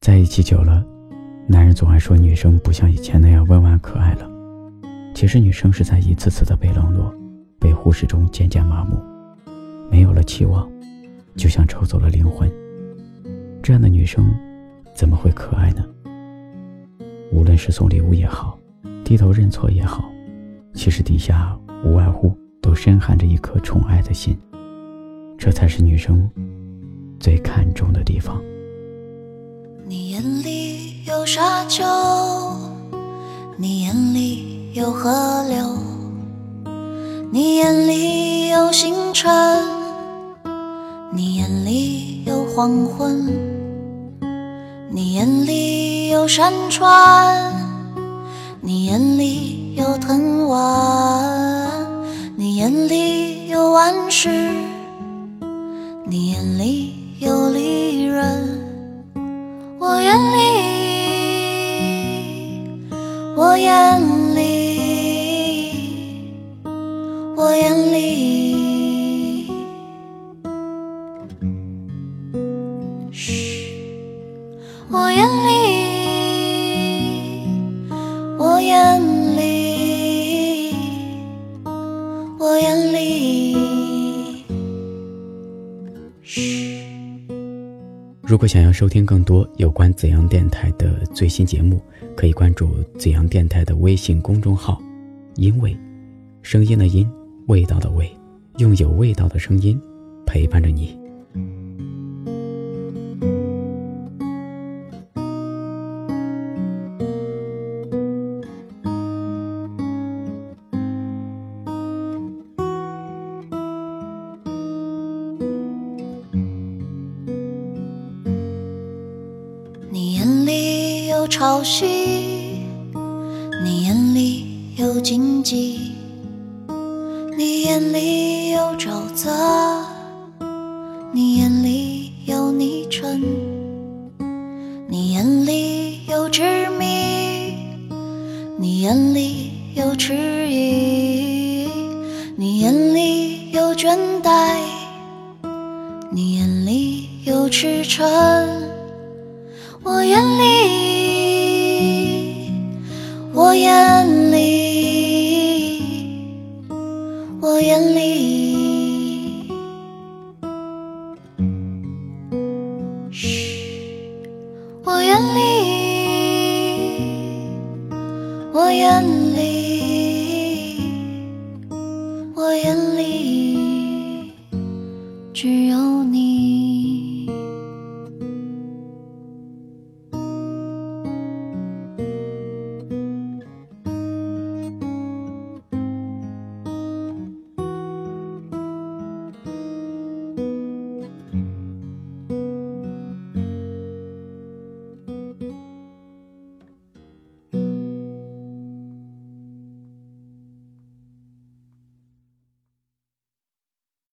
在一起久了，男人总爱说女生不像以前那样温婉可爱了。其实女生是在一次次的被冷落、被忽视中渐渐麻木，没有了期望，就像抽走了灵魂。这样的女生，怎么会可爱呢？无论是送礼物也好，低头认错也好，其实底下无外乎都深含着一颗宠爱的心。这才是女生最看重的地方。你眼里有沙丘，你眼里有河流，你眼里有星辰，你眼里有黄昏，你眼里有山川，你眼里有藤蔓，我眼里，我眼里，嘘，我眼里，我眼里，我眼里，嘘。如果想要收听更多有关紫阳电台的最新节目，可以关注紫阳电台的微信公众号。因为，声音的音，味道的味，用有味道的声音陪伴着你。潮汐，你眼里有荆棘，你眼里有沼泽，你眼里有泥尘，你眼里有执迷，你眼里有迟疑，你眼里有倦怠，你眼里有驰骋，我眼里。我眼里我眼里。嘘我眼里我眼里。我眼里